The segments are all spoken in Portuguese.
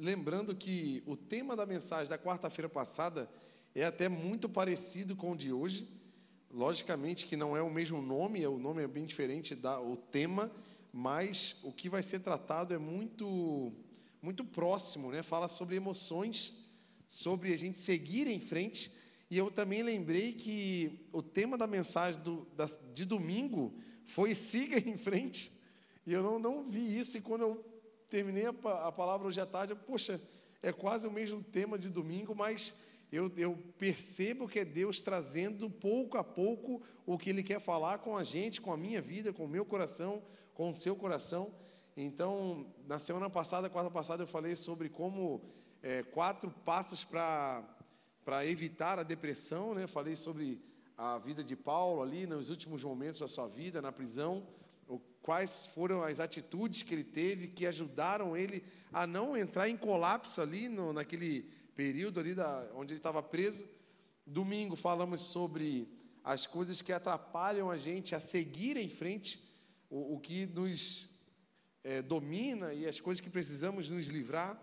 Lembrando que o tema da mensagem da quarta-feira passada é até muito parecido com o de hoje. Logicamente que não é o mesmo nome, o nome é bem diferente da o tema, mas o que vai ser tratado é muito muito próximo, né? Fala sobre emoções, sobre a gente seguir em frente. E eu também lembrei que o tema da mensagem do, da, de domingo foi siga em frente. E eu não, não vi isso. E quando eu terminei a, a palavra hoje à tarde, poxa, é quase o mesmo tema de domingo, mas eu, eu, percebo que é Deus trazendo pouco a pouco o que Ele quer falar com a gente, com a minha vida, com o meu coração, com o seu coração. Então, na semana passada, quarta passada, eu falei sobre como é, quatro passos para evitar a depressão, né? Falei sobre a vida de Paulo ali nos últimos momentos da sua vida, na prisão quais foram as atitudes que ele teve que ajudaram ele a não entrar em colapso ali no, naquele período ali da, onde ele estava preso. Domingo falamos sobre as coisas que atrapalham a gente a seguir em frente, o, o que nos é, domina e as coisas que precisamos nos livrar.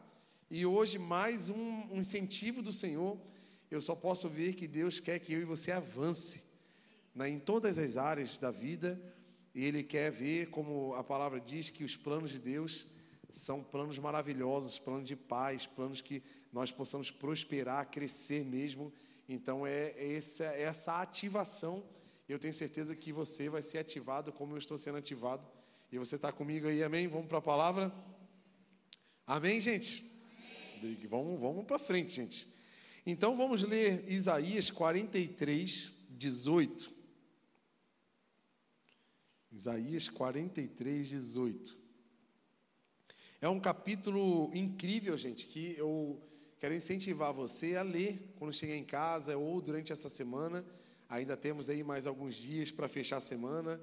E hoje mais um, um incentivo do Senhor. Eu só posso ver que Deus quer que eu e você avance né, em todas as áreas da vida e ele quer ver, como a palavra diz, que os planos de Deus são planos maravilhosos, planos de paz, planos que nós possamos prosperar, crescer mesmo. Então é essa, é essa ativação. Eu tenho certeza que você vai ser ativado como eu estou sendo ativado. E você está comigo aí, amém? Vamos para a palavra? Amém, gente? Amém. Vamos, vamos para frente, gente. Então vamos ler Isaías 43, 18. Isaías 43, 18. É um capítulo incrível, gente, que eu quero incentivar você a ler quando chegar em casa ou durante essa semana. Ainda temos aí mais alguns dias para fechar a semana.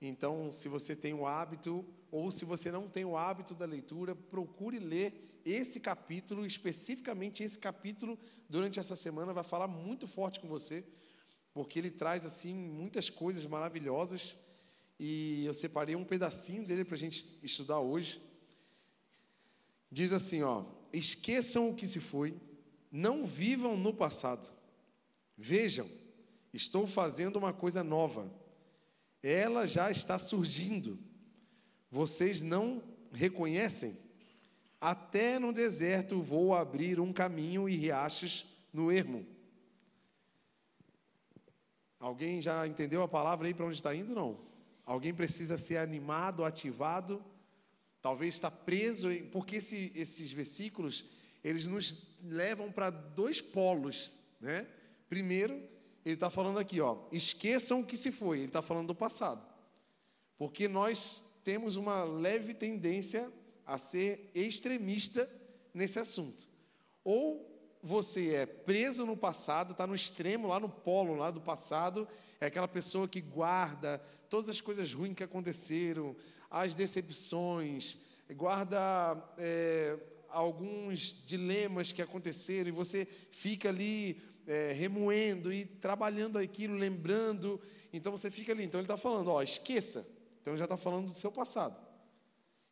Então, se você tem o hábito, ou se você não tem o hábito da leitura, procure ler esse capítulo, especificamente esse capítulo, durante essa semana, vai falar muito forte com você, porque ele traz, assim, muitas coisas maravilhosas e eu separei um pedacinho dele para a gente estudar hoje. Diz assim, ó: esqueçam o que se foi, não vivam no passado. Vejam, estou fazendo uma coisa nova. Ela já está surgindo. Vocês não reconhecem? Até no deserto vou abrir um caminho e riachos no ermo. Alguém já entendeu a palavra aí para onde está indo? Não. Alguém precisa ser animado, ativado, talvez está preso, porque esse, esses versículos, eles nos levam para dois polos, né? Primeiro, ele está falando aqui, ó, esqueçam o que se foi, ele está falando do passado. Porque nós temos uma leve tendência a ser extremista nesse assunto. Ou você é preso no passado, está no extremo, lá no polo lá do passado, é aquela pessoa que guarda todas as coisas ruins que aconteceram, as decepções, guarda é, alguns dilemas que aconteceram e você fica ali é, remoendo e trabalhando aquilo, lembrando. Então você fica ali. Então ele está falando, ó, esqueça. Então ele já está falando do seu passado.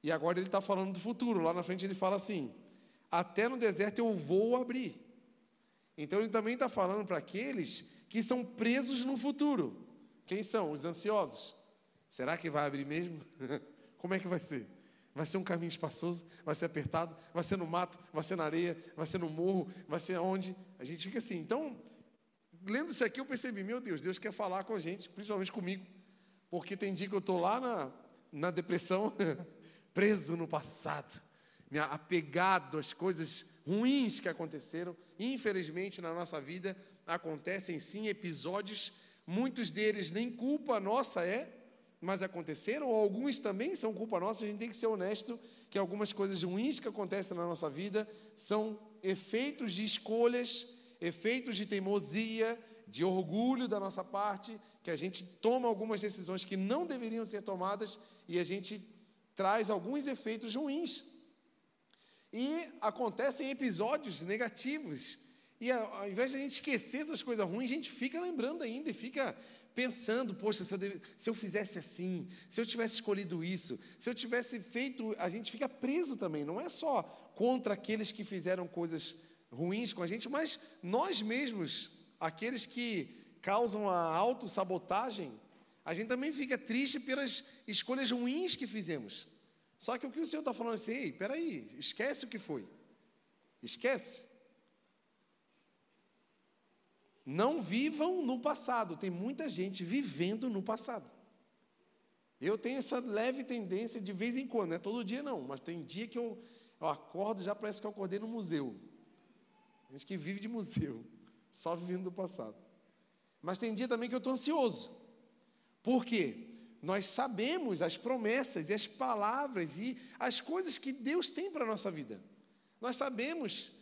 E agora ele está falando do futuro. Lá na frente ele fala assim: até no deserto eu vou abrir. Então ele também está falando para aqueles que são presos no futuro. Quem são? Os ansiosos. Será que vai abrir mesmo? Como é que vai ser? Vai ser um caminho espaçoso? Vai ser apertado? Vai ser no mato? Vai ser na areia? Vai ser no morro? Vai ser onde? A gente fica assim. Então, lendo isso aqui, eu percebi: meu Deus, Deus quer falar com a gente, principalmente comigo. Porque tem dia que eu estou lá na, na depressão, preso no passado, me apegado às coisas ruins que aconteceram. Infelizmente, na nossa vida, acontecem sim episódios Muitos deles nem culpa nossa é, mas aconteceram, ou alguns também são culpa nossa. A gente tem que ser honesto que algumas coisas ruins que acontecem na nossa vida são efeitos de escolhas, efeitos de teimosia, de orgulho da nossa parte, que a gente toma algumas decisões que não deveriam ser tomadas e a gente traz alguns efeitos ruins. E acontecem episódios negativos e ao invés de a gente esquecer essas coisas ruins, a gente fica lembrando ainda e fica pensando, poxa, se eu, deve, se eu fizesse assim, se eu tivesse escolhido isso, se eu tivesse feito, a gente fica preso também, não é só contra aqueles que fizeram coisas ruins com a gente, mas nós mesmos, aqueles que causam a autossabotagem, a gente também fica triste pelas escolhas ruins que fizemos. Só que o que o Senhor está falando assim, ei, peraí, esquece o que foi. Esquece. Não vivam no passado. Tem muita gente vivendo no passado. Eu tenho essa leve tendência de vez em quando, não é todo dia não, mas tem dia que eu, eu acordo já parece que eu acordei no museu. Gente que vive de museu, só vivendo do passado. Mas tem dia também que eu estou ansioso. Por quê? Nós sabemos as promessas e as palavras e as coisas que Deus tem para a nossa vida. Nós sabemos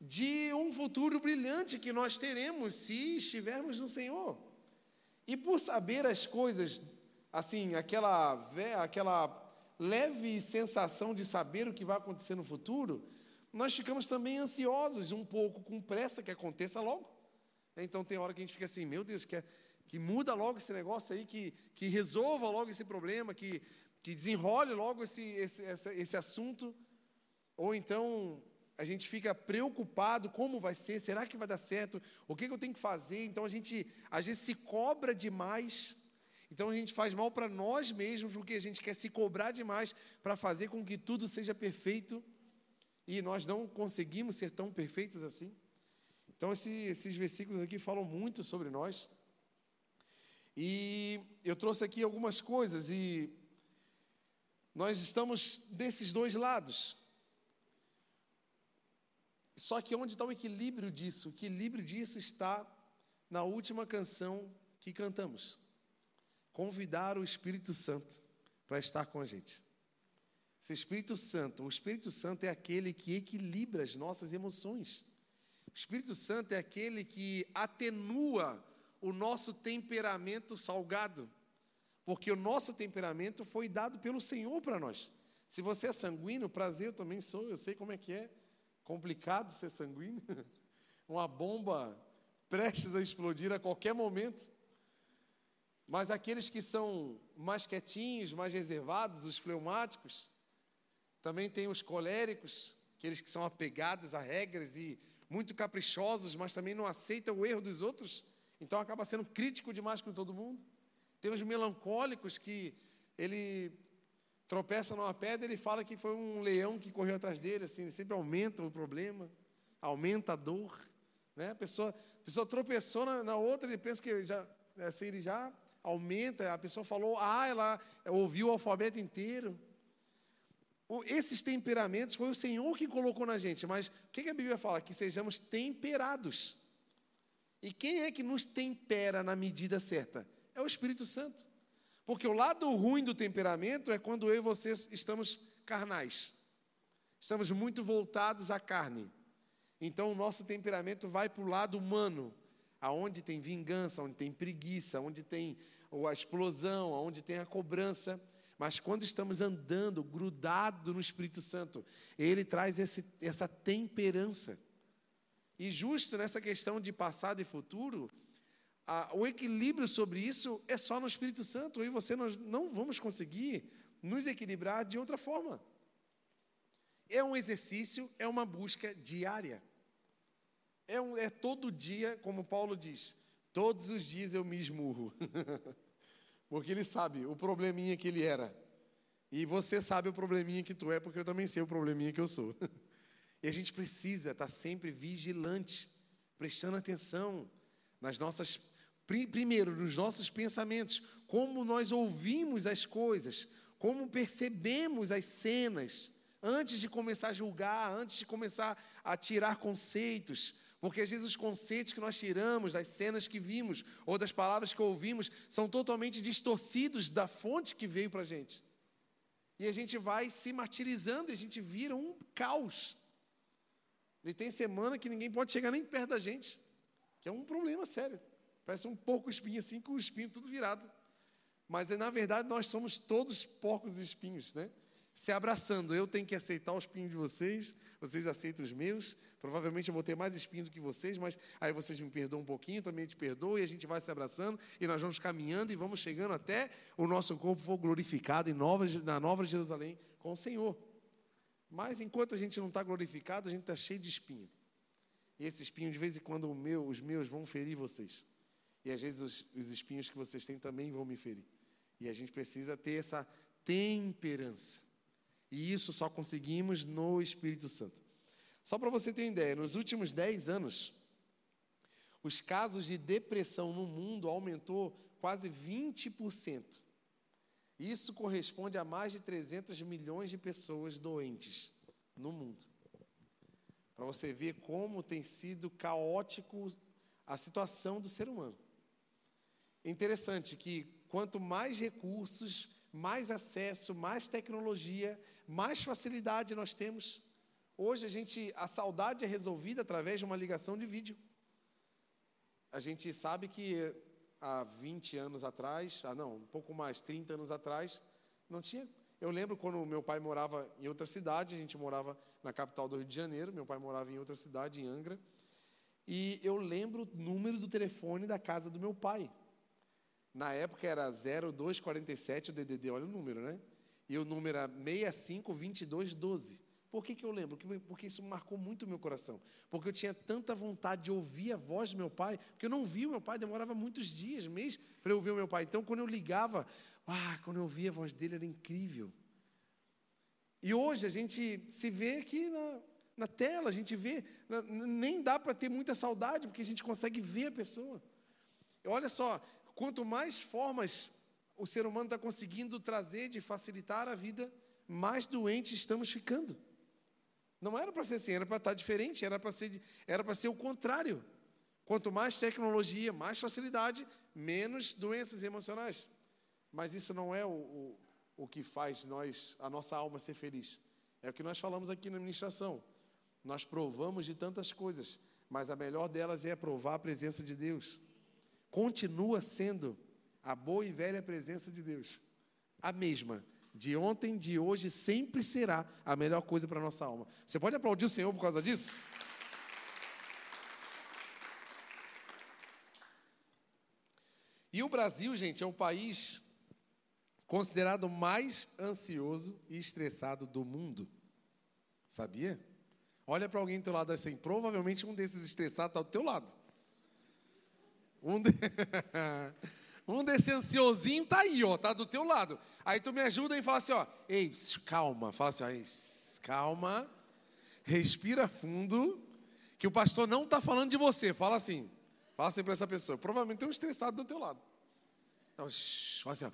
de um futuro brilhante que nós teremos se estivermos no Senhor. E por saber as coisas, assim, aquela, aquela leve sensação de saber o que vai acontecer no futuro, nós ficamos também ansiosos, um pouco com pressa que aconteça logo. Então tem hora que a gente fica assim, meu Deus, que, que muda logo esse negócio aí, que, que resolva logo esse problema, que, que desenrole logo esse, esse, esse, esse assunto. Ou então a gente fica preocupado como vai ser, será que vai dar certo? O que, que eu tenho que fazer? Então a gente às vezes se cobra demais. Então a gente faz mal para nós mesmos, porque a gente quer se cobrar demais para fazer com que tudo seja perfeito. E nós não conseguimos ser tão perfeitos assim. Então esse, esses versículos aqui falam muito sobre nós. E eu trouxe aqui algumas coisas e nós estamos desses dois lados. Só que onde está o equilíbrio disso? O equilíbrio disso está na última canção que cantamos. Convidar o Espírito Santo para estar com a gente. Esse Espírito Santo, o Espírito Santo é aquele que equilibra as nossas emoções. O Espírito Santo é aquele que atenua o nosso temperamento salgado. Porque o nosso temperamento foi dado pelo Senhor para nós. Se você é sanguíneo, prazer, eu também sou, eu sei como é que é complicado ser sanguíneo, uma bomba prestes a explodir a qualquer momento. Mas aqueles que são mais quietinhos, mais reservados, os fleumáticos, também tem os coléricos, aqueles que são apegados a regras e muito caprichosos, mas também não aceitam o erro dos outros, então acaba sendo crítico demais com todo mundo. Tem os melancólicos que ele tropeça numa pedra, ele fala que foi um leão que correu atrás dele, assim, sempre aumenta o problema, aumenta a dor, né? A pessoa, a pessoa tropeçou na, na outra, ele pensa que já, assim, ele já aumenta, a pessoa falou, ah, ela ouviu o alfabeto inteiro. O, esses temperamentos foi o Senhor que colocou na gente, mas o que, que a Bíblia fala? Que sejamos temperados. E quem é que nos tempera na medida certa? É o Espírito Santo. Porque o lado ruim do temperamento é quando eu e vocês estamos carnais. Estamos muito voltados à carne. Então o nosso temperamento vai para o lado humano, aonde tem vingança, onde tem preguiça, onde tem a explosão, onde tem a cobrança. Mas quando estamos andando grudado no Espírito Santo, ele traz esse, essa temperança. E justo nessa questão de passado e futuro, a, o equilíbrio sobre isso é só no Espírito Santo. Eu e você nós não vamos conseguir nos equilibrar de outra forma. É um exercício, é uma busca diária. É, um, é todo dia, como Paulo diz, todos os dias eu me esmurro. porque ele sabe o probleminha que ele era. E você sabe o probleminha que tu é, porque eu também sei o probleminha que eu sou. e a gente precisa estar sempre vigilante, prestando atenção nas nossas Primeiro, nos nossos pensamentos, como nós ouvimos as coisas, como percebemos as cenas, antes de começar a julgar, antes de começar a tirar conceitos, porque às vezes os conceitos que nós tiramos das cenas que vimos ou das palavras que ouvimos são totalmente distorcidos da fonte que veio para a gente. E a gente vai se martirizando e a gente vira um caos. E tem semana que ninguém pode chegar nem perto da gente, que é um problema sério. Parece um porco espinho assim, com o espinho tudo virado. Mas na verdade nós somos todos porcos e espinhos, né? se abraçando. Eu tenho que aceitar os espinhos de vocês, vocês aceitam os meus. Provavelmente eu vou ter mais espinho do que vocês, mas aí vocês me perdoam um pouquinho, também te perdoam, e a gente vai se abraçando, e nós vamos caminhando e vamos chegando até o nosso corpo for glorificado em nova, na Nova Jerusalém com o Senhor. Mas enquanto a gente não está glorificado, a gente está cheio de espinho. E esse espinho, de vez em quando, meu, os meus vão ferir vocês. E às vezes os, os espinhos que vocês têm também vão me ferir. E a gente precisa ter essa temperança. E isso só conseguimos no Espírito Santo. Só para você ter ideia, nos últimos 10 anos, os casos de depressão no mundo aumentou quase 20%. Isso corresponde a mais de 300 milhões de pessoas doentes no mundo. Para você ver como tem sido caótico a situação do ser humano. É interessante que quanto mais recursos, mais acesso, mais tecnologia, mais facilidade nós temos. Hoje a gente, a saudade é resolvida através de uma ligação de vídeo. A gente sabe que há 20 anos atrás, ah não, um pouco mais, 30 anos atrás, não tinha. Eu lembro quando meu pai morava em outra cidade, a gente morava na capital do Rio de Janeiro, meu pai morava em outra cidade, em Angra, e eu lembro o número do telefone da casa do meu pai. Na época era 0247 o DDD, olha o número, né? E o número era 652212. Por que, que eu lembro? Porque isso marcou muito o meu coração. Porque eu tinha tanta vontade de ouvir a voz do meu pai, porque eu não via o meu pai, demorava muitos dias, meses, para eu ouvir o meu pai. Então, quando eu ligava, ah, quando eu ouvia a voz dele, era incrível. E hoje a gente se vê aqui na, na tela, a gente vê, nem dá para ter muita saudade, porque a gente consegue ver a pessoa. Olha só, quanto mais formas o ser humano está conseguindo trazer de facilitar a vida, mais doentes estamos ficando. Não era para ser assim, era para estar tá diferente, era para ser, era para ser o contrário. Quanto mais tecnologia, mais facilidade, menos doenças emocionais. Mas isso não é o, o, o que faz nós, a nossa alma ser feliz. É o que nós falamos aqui na administração. Nós provamos de tantas coisas, mas a melhor delas é provar a presença de Deus continua sendo a boa e velha presença de Deus. A mesma. De ontem, de hoje, sempre será a melhor coisa para a nossa alma. Você pode aplaudir o Senhor por causa disso? E o Brasil, gente, é o país considerado mais ansioso e estressado do mundo. Sabia? Olha para alguém do teu lado assim, provavelmente um desses estressados está do teu lado. Um, de... um desse ansiosinho tá aí, ó, tá do teu lado. Aí tu me ajuda e fala assim, ó, ei, calma, fala assim, ó, calma, respira fundo, que o pastor não está falando de você. Fala assim, fala assim para essa pessoa. Provavelmente tem um estressado do teu lado. Então, fala assim, ó,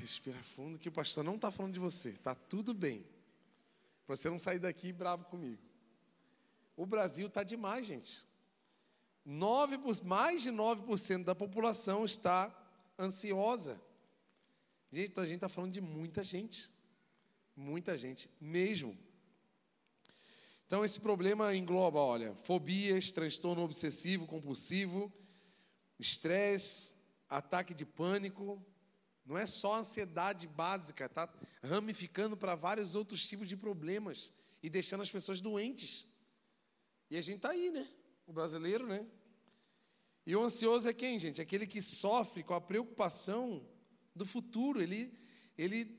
respira fundo, que o pastor não está falando de você. Tá tudo bem. Para você não sair daqui bravo comigo. O Brasil está demais, gente. 9, mais de 9% da população está ansiosa. Gente, então a gente está falando de muita gente. Muita gente mesmo. Então, esse problema engloba, olha, fobias, transtorno obsessivo compulsivo, estresse, ataque de pânico. Não é só ansiedade básica, está ramificando para vários outros tipos de problemas e deixando as pessoas doentes. E a gente está aí, né? O brasileiro, né? E o ansioso é quem, gente? Aquele que sofre com a preocupação do futuro. Ele ele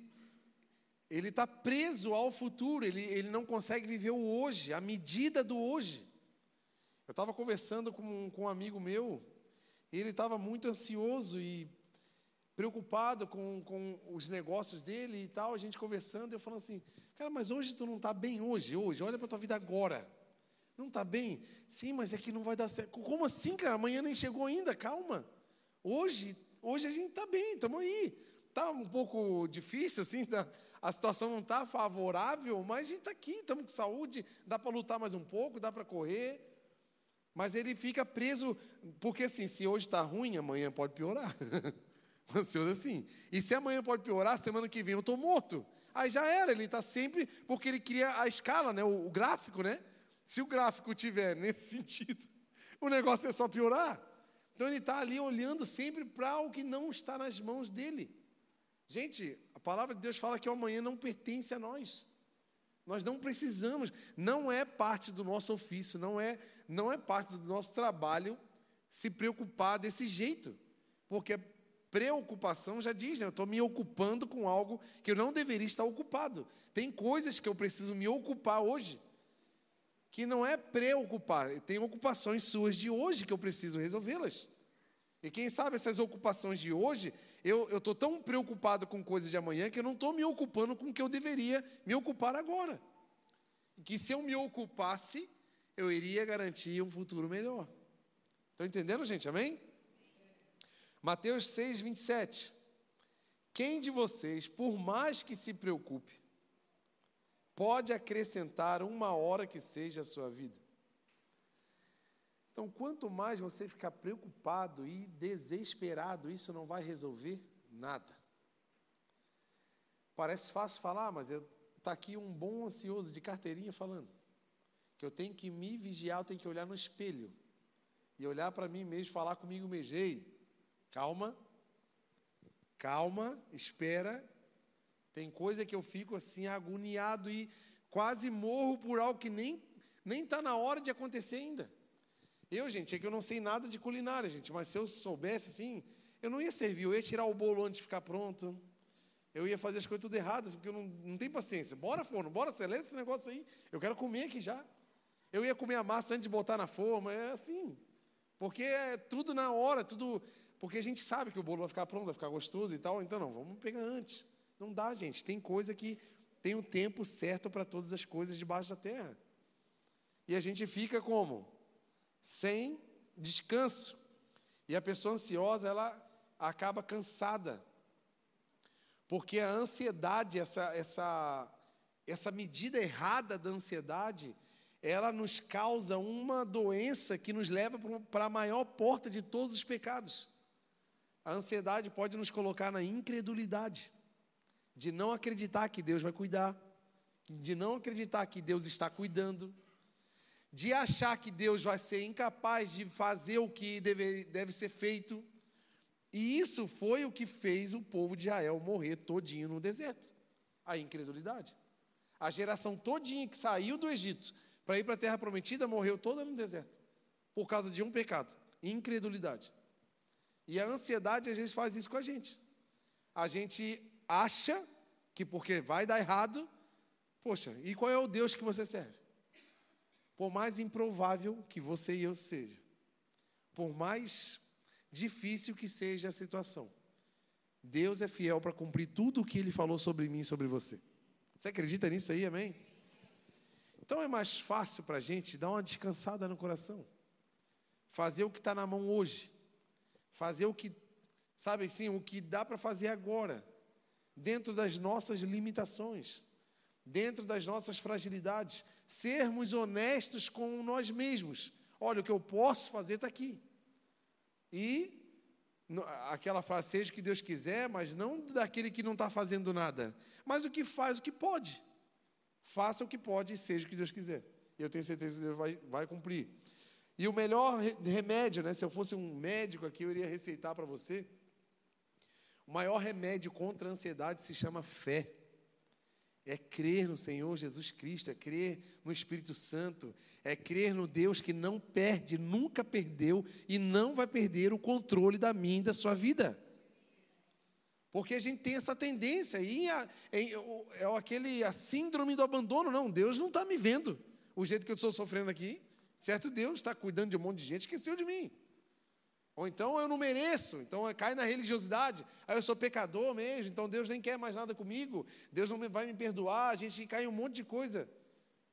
ele está preso ao futuro. Ele ele não consegue viver o hoje, a medida do hoje. Eu estava conversando com, com um amigo meu. E ele estava muito ansioso e preocupado com, com os negócios dele e tal. A gente conversando. Eu falando assim, cara, mas hoje tu não está bem hoje, hoje. Olha para a tua vida agora. Não está bem? Sim, mas é que não vai dar certo. Como assim, cara? Amanhã nem chegou ainda, calma. Hoje, hoje a gente está bem, estamos aí. Está um pouco difícil, assim, tá, a situação não está favorável, mas a gente está aqui, estamos com saúde, dá para lutar mais um pouco, dá para correr. Mas ele fica preso, porque assim, se hoje está ruim, amanhã pode piorar. Ansioso assim. E se amanhã pode piorar, semana que vem eu estou morto. Aí já era, ele está sempre, porque ele cria a escala, né, o, o gráfico, né? Se o gráfico tiver nesse sentido, o negócio é só piorar. Então ele está ali olhando sempre para o que não está nas mãos dele. Gente, A palavra de Deus fala que o amanhã não pertence a nós. Nós não precisamos, não é parte do nosso ofício, não é, não é parte do nosso trabalho se preocupar desse jeito. Porque preocupação já diz, né? eu estou me ocupando com algo que eu não deveria estar ocupado. Tem coisas que eu preciso me ocupar hoje, que não é preocupar, tem ocupações suas de hoje que eu preciso resolvê-las. E quem sabe essas ocupações de hoje, eu estou tão preocupado com coisas de amanhã que eu não estou me ocupando com o que eu deveria me ocupar agora. Que se eu me ocupasse, eu iria garantir um futuro melhor. Estão entendendo, gente? Amém? Mateus 6, 27. Quem de vocês, por mais que se preocupe, pode acrescentar uma hora que seja a sua vida? Então, quanto mais você ficar preocupado e desesperado, isso não vai resolver nada. Parece fácil falar, mas está aqui um bom ansioso de carteirinha falando que eu tenho que me vigiar, eu tenho que olhar no espelho e olhar para mim mesmo, falar comigo mesmo. Ei, calma, calma, espera. Tem coisa que eu fico assim agoniado e quase morro por algo que nem nem está na hora de acontecer ainda. Eu, gente, é que eu não sei nada de culinária, gente, mas se eu soubesse assim, eu não ia servir, eu ia tirar o bolo antes de ficar pronto. Eu ia fazer as coisas tudo erradas, porque eu não, não tenho paciência. Bora, forno, bora, acelera esse negócio aí. Eu quero comer aqui já. Eu ia comer a massa antes de botar na forma, é assim. Porque é tudo na hora, tudo. Porque a gente sabe que o bolo vai ficar pronto, vai ficar gostoso e tal. Então, não, vamos pegar antes. Não dá, gente. Tem coisa que tem um tempo certo para todas as coisas debaixo da terra. E a gente fica como? sem descanso. E a pessoa ansiosa, ela acaba cansada. Porque a ansiedade, essa, essa, essa medida errada da ansiedade, ela nos causa uma doença que nos leva para a maior porta de todos os pecados. A ansiedade pode nos colocar na incredulidade, de não acreditar que Deus vai cuidar, de não acreditar que Deus está cuidando, de achar que Deus vai ser incapaz de fazer o que deve, deve ser feito. E isso foi o que fez o povo de Israel morrer todinho no deserto. A incredulidade. A geração todinha que saiu do Egito para ir para a terra prometida morreu toda no deserto. Por causa de um pecado, incredulidade. E a ansiedade às vezes faz isso com a gente. A gente acha que porque vai dar errado, poxa, e qual é o Deus que você serve? Por mais improvável que você e eu seja, por mais difícil que seja a situação, Deus é fiel para cumprir tudo o que Ele falou sobre mim e sobre você. Você acredita nisso aí, amém? Então é mais fácil para a gente dar uma descansada no coração, fazer o que está na mão hoje, fazer o que, sabe assim, o que dá para fazer agora, dentro das nossas limitações dentro das nossas fragilidades, sermos honestos com nós mesmos. Olha, o que eu posso fazer está aqui. E aquela frase, seja o que Deus quiser, mas não daquele que não está fazendo nada, mas o que faz o que pode. Faça o que pode e seja o que Deus quiser. Eu tenho certeza que Deus vai, vai cumprir. E o melhor remédio, né, se eu fosse um médico aqui, eu iria receitar para você. O maior remédio contra a ansiedade se chama fé é crer no Senhor Jesus Cristo, é crer no Espírito Santo, é crer no Deus que não perde, nunca perdeu e não vai perder o controle da minha e da sua vida. Porque a gente tem essa tendência, e é aquele a síndrome do abandono, não, Deus não está me vendo, o jeito que eu estou sofrendo aqui, certo? Deus está cuidando de um monte de gente, esqueceu de mim. Ou então eu não mereço, então cai na religiosidade. Aí eu sou pecador mesmo, então Deus nem quer mais nada comigo, Deus não vai me perdoar, a gente cai em um monte de coisa.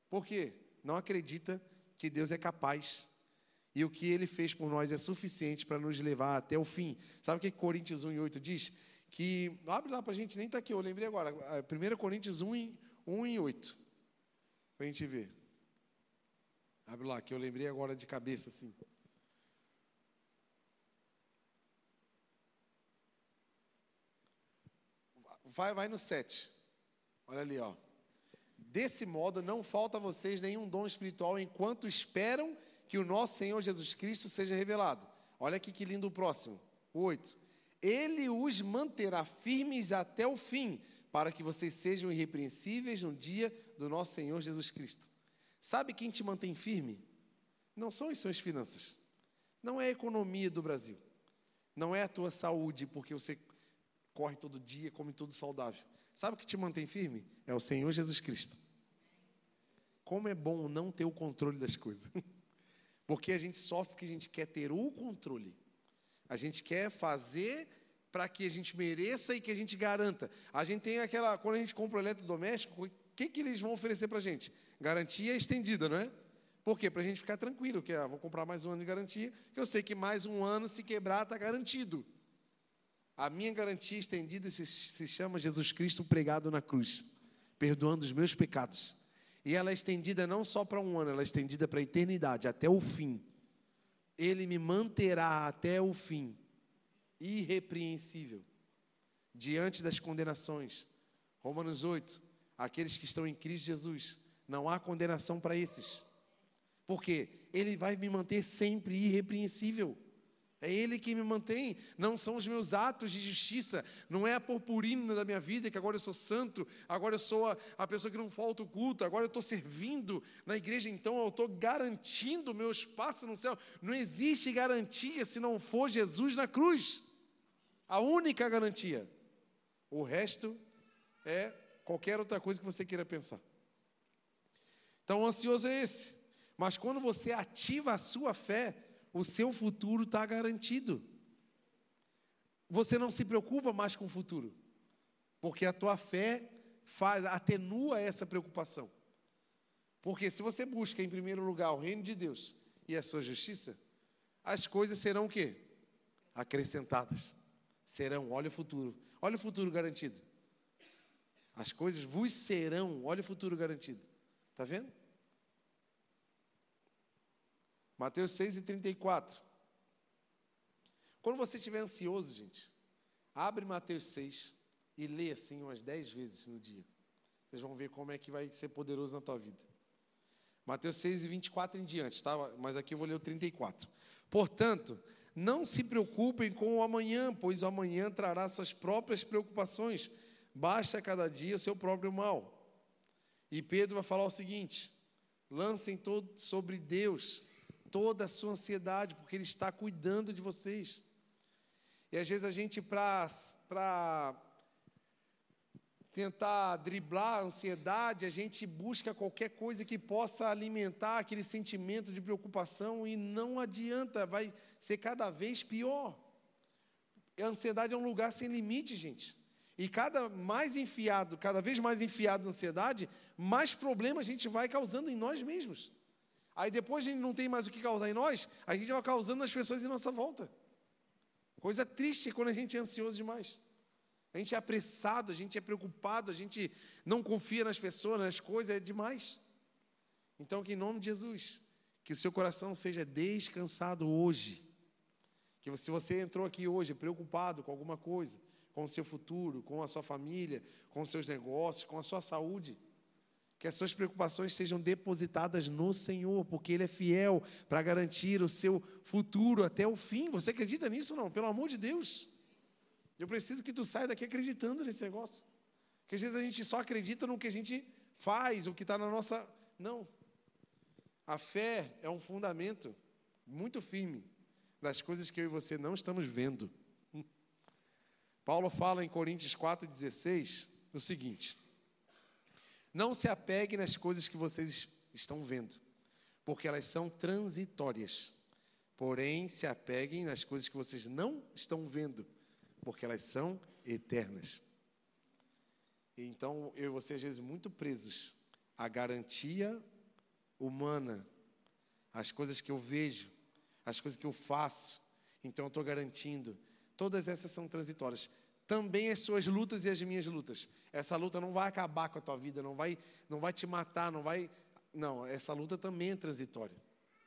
Por quê? Não acredita que Deus é capaz. E o que ele fez por nós é suficiente para nos levar até o fim. Sabe o que Coríntios 1 e 8 diz? Que, abre lá para a gente, nem está aqui, eu lembrei agora. 1 Coríntios 1 e, 1 e 8. Para a gente ver. Abre lá, que eu lembrei agora de cabeça assim. Vai, vai no 7. Olha ali, ó. Desse modo, não falta a vocês nenhum dom espiritual enquanto esperam que o nosso Senhor Jesus Cristo seja revelado. Olha aqui que lindo o próximo. O 8. Ele os manterá firmes até o fim, para que vocês sejam irrepreensíveis no dia do nosso Senhor Jesus Cristo. Sabe quem te mantém firme? Não são as suas finanças, não é a economia do Brasil, não é a tua saúde, porque você corre todo dia, come tudo saudável. Sabe o que te mantém firme? É o Senhor Jesus Cristo. Como é bom não ter o controle das coisas. Porque a gente sofre porque a gente quer ter o controle. A gente quer fazer para que a gente mereça e que a gente garanta. A gente tem aquela, quando a gente compra o eletrodoméstico, o que, que eles vão oferecer para a gente? Garantia estendida, não é? Por quê? Para a gente ficar tranquilo, que ah, vou comprar mais um ano de garantia, que eu sei que mais um ano, se quebrar, está garantido. A minha garantia estendida se, se chama Jesus Cristo pregado na cruz, perdoando os meus pecados. E ela é estendida não só para um ano, ela é estendida para a eternidade, até o fim. Ele me manterá até o fim, irrepreensível, diante das condenações. Romanos 8: aqueles que estão em Cristo Jesus, não há condenação para esses, porque Ele vai me manter sempre irrepreensível. É Ele que me mantém, não são os meus atos de justiça, não é a purpurina da minha vida, que agora eu sou santo, agora eu sou a, a pessoa que não falta o culto, agora eu estou servindo na igreja, então eu estou garantindo o meu espaço no céu. Não existe garantia se não for Jesus na cruz, a única garantia. O resto é qualquer outra coisa que você queira pensar. Então, o ansioso é esse, mas quando você ativa a sua fé, o seu futuro está garantido. Você não se preocupa mais com o futuro, porque a tua fé faz, atenua essa preocupação. Porque se você busca em primeiro lugar o reino de Deus e a sua justiça, as coisas serão o quê? Acrescentadas. Serão, olha o futuro. Olha o futuro garantido. As coisas vos serão, olha o futuro garantido. Está vendo? Mateus 6 e 34. Quando você estiver ansioso, gente, abre Mateus 6 e lê assim umas 10 vezes no dia. Vocês vão ver como é que vai ser poderoso na tua vida. Mateus 6 e 24 em diante, tá? Mas aqui eu vou ler o 34. Portanto, não se preocupem com o amanhã, pois o amanhã trará suas próprias preocupações. Basta cada dia o seu próprio mal. E Pedro vai falar o seguinte: lancem todo sobre Deus toda a sua ansiedade, porque Ele está cuidando de vocês. E às vezes a gente, para tentar driblar a ansiedade, a gente busca qualquer coisa que possa alimentar aquele sentimento de preocupação e não adianta, vai ser cada vez pior. A ansiedade é um lugar sem limite, gente. E cada mais enfiado, cada vez mais enfiado na ansiedade, mais problema a gente vai causando em nós mesmos. Aí depois a gente não tem mais o que causar em nós, a gente vai causando nas pessoas em nossa volta. Coisa triste quando a gente é ansioso demais. A gente é apressado, a gente é preocupado, a gente não confia nas pessoas, nas coisas, é demais. Então, que em nome de Jesus, que o seu coração seja descansado hoje. Que se você entrou aqui hoje preocupado com alguma coisa, com o seu futuro, com a sua família, com os seus negócios, com a sua saúde, que as suas preocupações sejam depositadas no Senhor, porque Ele é fiel para garantir o seu futuro até o fim. Você acredita nisso ou não? Pelo amor de Deus. Eu preciso que tu saia daqui acreditando nesse negócio. Porque às vezes a gente só acredita no que a gente faz, o que está na nossa. Não. A fé é um fundamento muito firme das coisas que eu e você não estamos vendo. Paulo fala em Coríntios 4,16 o seguinte. Não se apegue nas coisas que vocês estão vendo, porque elas são transitórias. Porém, se apeguem nas coisas que vocês não estão vendo, porque elas são eternas. Então, eu e você, às vezes, muito presos à garantia humana, às coisas que eu vejo, às coisas que eu faço. Então, eu estou garantindo. Todas essas são transitórias também as suas lutas e as minhas lutas. Essa luta não vai acabar com a tua vida, não vai, não vai te matar, não vai. Não, essa luta também é transitória.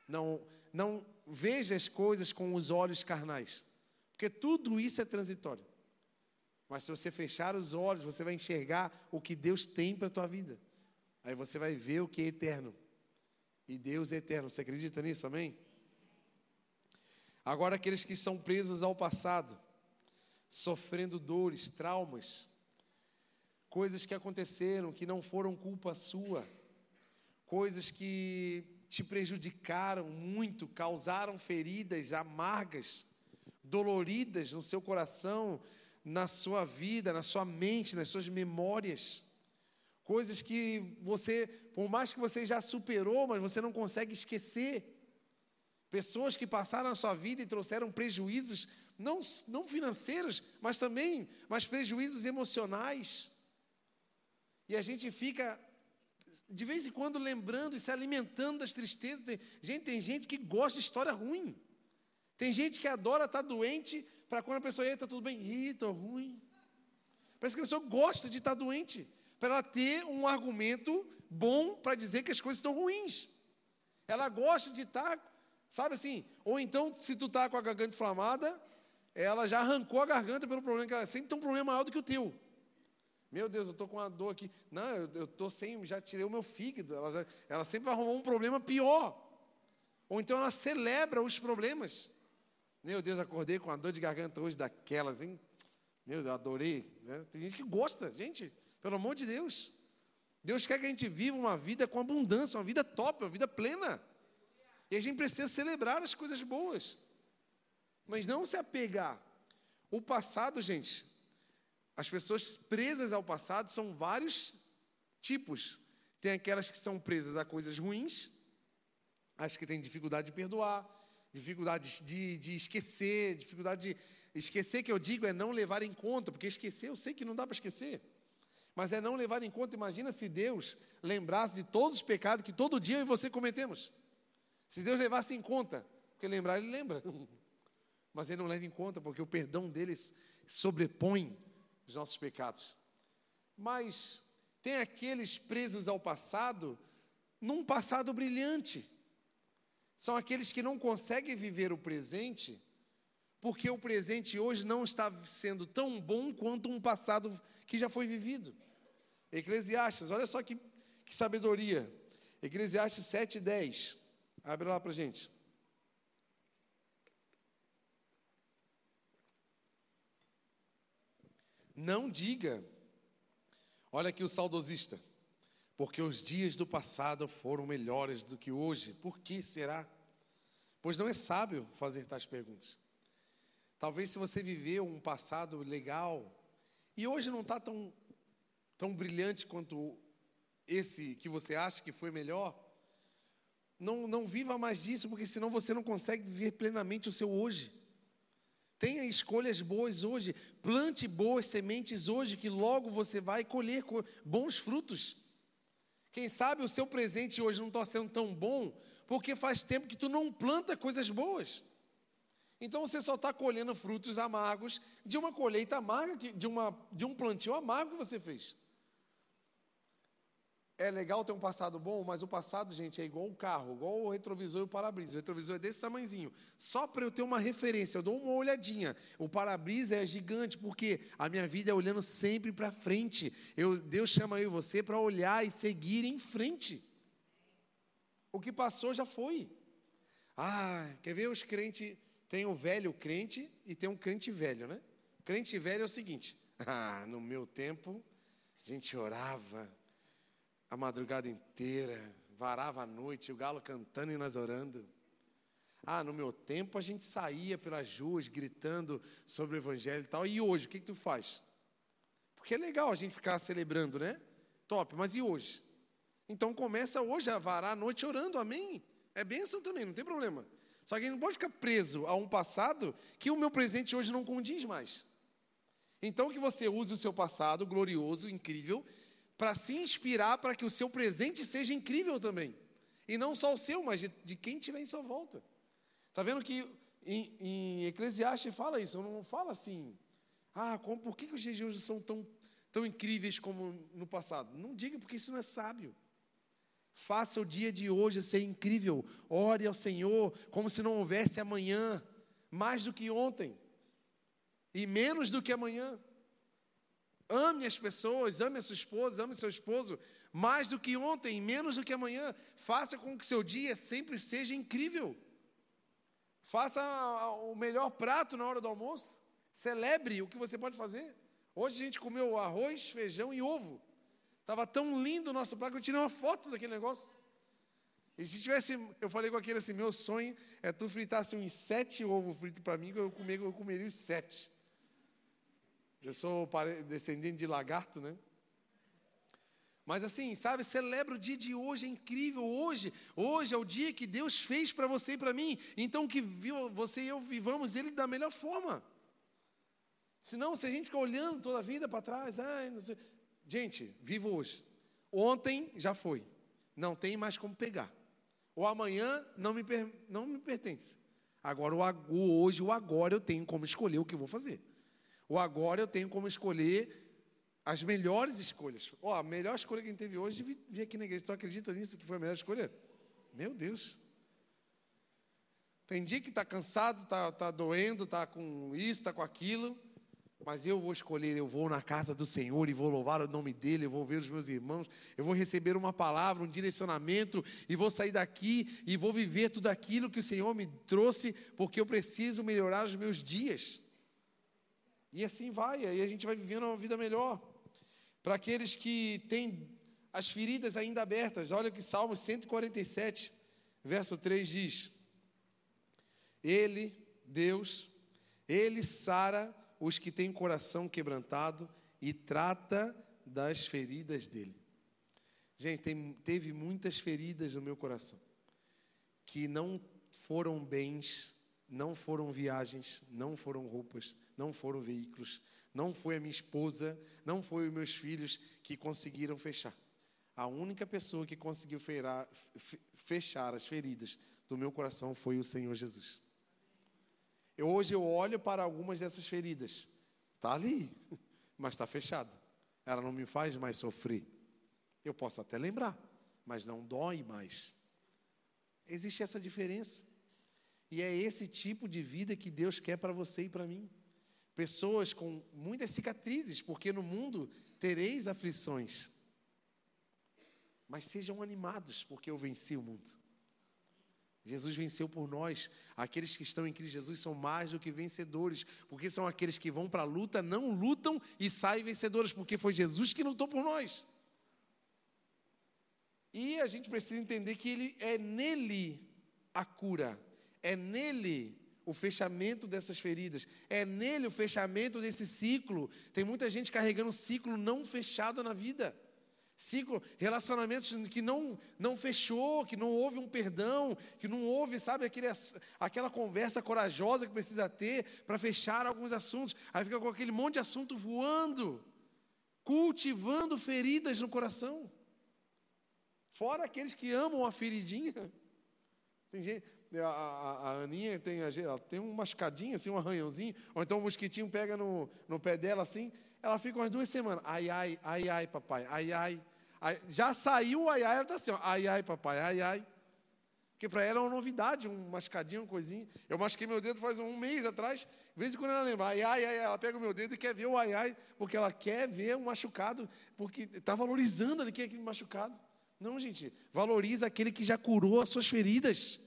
Não, não veja as coisas com os olhos carnais, porque tudo isso é transitório. Mas se você fechar os olhos, você vai enxergar o que Deus tem para a tua vida. Aí você vai ver o que é eterno. E Deus é eterno. Você acredita nisso? Amém? Agora, aqueles que são presos ao passado sofrendo dores, traumas. coisas que aconteceram que não foram culpa sua, coisas que te prejudicaram muito, causaram feridas amargas, doloridas no seu coração, na sua vida, na sua mente, nas suas memórias. Coisas que você, por mais que você já superou, mas você não consegue esquecer. Pessoas que passaram a sua vida e trouxeram prejuízos, não, não financeiros, mas também, mas prejuízos emocionais. E a gente fica, de vez em quando, lembrando e se alimentando das tristezas. Tem, gente, tem gente que gosta de história ruim. Tem gente que adora estar doente para quando a pessoa está tudo bem, ih, estou ruim. Parece que a pessoa gosta de estar doente, para ela ter um argumento bom para dizer que as coisas estão ruins. Ela gosta de estar, sabe assim, ou então, se tu está com a garganta inflamada, ela já arrancou a garganta pelo problema que ela sempre tem um problema maior do que o teu. Meu Deus, eu estou com uma dor aqui. Não, eu estou sem, já tirei o meu fígado. Ela, ela sempre vai arrumar um problema pior. Ou então ela celebra os problemas. Meu Deus, acordei com uma dor de garganta hoje daquelas, hein? Meu Deus, adorei. Né? Tem gente que gosta, gente, pelo amor de Deus. Deus quer que a gente viva uma vida com abundância, uma vida top, uma vida plena. E a gente precisa celebrar as coisas boas. Mas não se apegar. O passado, gente, as pessoas presas ao passado são vários tipos. Tem aquelas que são presas a coisas ruins, as que têm dificuldade de perdoar, dificuldade de, de esquecer, dificuldade de esquecer que eu digo é não levar em conta, porque esquecer eu sei que não dá para esquecer. Mas é não levar em conta. Imagina se Deus lembrasse de todos os pecados que todo dia eu e você cometemos. Se Deus levasse em conta, porque lembrar ele lembra, mas ele não leva em conta porque o perdão dele sobrepõe os nossos pecados. Mas tem aqueles presos ao passado, num passado brilhante. São aqueles que não conseguem viver o presente, porque o presente hoje não está sendo tão bom quanto um passado que já foi vivido. Eclesiastes, olha só que, que sabedoria. Eclesiastes 7, 10. Abre lá para gente. Não diga, olha aqui o saudosista, porque os dias do passado foram melhores do que hoje. Por que será? Pois não é sábio fazer tais perguntas. Talvez se você viveu um passado legal e hoje não está tão, tão brilhante quanto esse que você acha que foi melhor, não, não viva mais disso, porque senão você não consegue viver plenamente o seu hoje. Tenha escolhas boas hoje, plante boas sementes hoje, que logo você vai colher bons frutos. Quem sabe o seu presente hoje não está sendo tão bom, porque faz tempo que tu não planta coisas boas. Então você só está colhendo frutos amargos de uma colheita amarga, de, uma, de um plantio amargo que você fez é legal ter um passado bom, mas o passado, gente, é igual o carro, igual o retrovisor e o para-brisa. O retrovisor é desse tamanhozinho. Só para eu ter uma referência, eu dou uma olhadinha. O para-brisa é gigante, porque a minha vida é olhando sempre para frente. Eu, Deus chama eu e você para olhar e seguir em frente. O que passou já foi. Ah, quer ver os crentes? Tem o velho crente e tem um crente velho, né? Crente velho é o seguinte: ah, no meu tempo, a gente orava a madrugada inteira, varava a noite, o galo cantando e nós orando. Ah, no meu tempo a gente saía pelas ruas gritando sobre o evangelho e tal. E hoje, o que, que tu faz? Porque é legal a gente ficar celebrando, né? Top, mas e hoje? Então começa hoje a varar a noite orando, amém? É bênção também, não tem problema. Só que a gente não pode ficar preso a um passado que o meu presente hoje não condiz mais. Então que você use o seu passado glorioso, incrível, para se inspirar para que o seu presente seja incrível também. E não só o seu, mas de, de quem tiver em sua volta. Está vendo que em, em, Eclesiastes fala isso, não fala assim, ah, como, por que, que os hoje são tão, tão incríveis como no passado? Não diga, porque isso não é sábio. Faça o dia de hoje ser incrível. Ore ao Senhor como se não houvesse amanhã, mais do que ontem e menos do que amanhã. Ame as pessoas, ame a sua esposa, ame seu esposo, mais do que ontem, menos do que amanhã. Faça com que seu dia sempre seja incrível. Faça o melhor prato na hora do almoço. Celebre o que você pode fazer. Hoje a gente comeu arroz, feijão e ovo. Estava tão lindo o nosso prato que eu tirei uma foto daquele negócio. E se tivesse, eu falei com aquele assim, meu sonho é tu fritasse uns sete ovos fritos para mim, eu, comer, eu comeria os sete. Eu sou descendente de lagarto, né? Mas assim, sabe, celebra o dia de hoje, é incrível. Hoje, hoje é o dia que Deus fez para você e para mim. Então que você e eu vivamos ele da melhor forma. Senão, se a gente ficar olhando toda a vida para trás, ai, gente, vivo hoje. Ontem já foi. Não tem mais como pegar. O amanhã não me, não me pertence. Agora, o hoje, o agora, eu tenho como escolher o que vou fazer. O agora eu tenho como escolher as melhores escolhas. Ó, oh, a melhor escolha que a gente teve hoje de vir aqui na igreja. Tu acredita nisso que foi a melhor escolha? Meu Deus. Tem dia que está cansado, está tá doendo, está com isso, está com aquilo. Mas eu vou escolher, eu vou na casa do Senhor e vou louvar o nome dEle, eu vou ver os meus irmãos, eu vou receber uma palavra, um direcionamento, e vou sair daqui e vou viver tudo aquilo que o Senhor me trouxe, porque eu preciso melhorar os meus dias. E assim vai, aí a gente vai vivendo uma vida melhor. Para aqueles que têm as feridas ainda abertas, olha o que Salmo 147, verso 3 diz: Ele, Deus, Ele sara os que têm coração quebrantado e trata das feridas dele. Gente, tem, teve muitas feridas no meu coração que não foram bens, não foram viagens, não foram roupas, não foram veículos, não foi a minha esposa, não foi os meus filhos que conseguiram fechar. A única pessoa que conseguiu feirar, fechar as feridas do meu coração foi o Senhor Jesus. Eu, hoje eu olho para algumas dessas feridas, está ali, mas está fechada. Ela não me faz mais sofrer. Eu posso até lembrar, mas não dói mais. Existe essa diferença. E é esse tipo de vida que Deus quer para você e para mim pessoas com muitas cicatrizes, porque no mundo tereis aflições. Mas sejam animados, porque eu venci o mundo. Jesus venceu por nós. Aqueles que estão em Cristo Jesus são mais do que vencedores, porque são aqueles que vão para a luta, não lutam e saem vencedores, porque foi Jesus que lutou por nós. E a gente precisa entender que ele é nele a cura, é nele o fechamento dessas feridas. É nele o fechamento desse ciclo. Tem muita gente carregando um ciclo não fechado na vida. Ciclo, relacionamentos que não, não fechou, que não houve um perdão, que não houve, sabe, aquele, aquela conversa corajosa que precisa ter para fechar alguns assuntos. Aí fica com aquele monte de assunto voando, cultivando feridas no coração. Fora aqueles que amam a feridinha. Tem gente, a, a, a Aninha tem, ela tem um machucadinho, assim, um arranhãozinho, ou então um mosquitinho pega no, no pé dela assim, ela fica umas duas semanas. Ai, ai, ai, ai, papai, ai, ai. ai. Já saiu o ai, ai, ela está assim, ó, ai, ai, papai, ai, ai. Porque para ela é uma novidade, um machucadinho, uma coisinha. Eu machuquei meu dedo faz um mês atrás, de vez em quando ela lembra, ai, ai, ai, ela pega o meu dedo e quer ver o ai, ai, porque ela quer ver o machucado, porque está valorizando ali que é aquele machucado. Não, gente, valoriza aquele que já curou as suas feridas.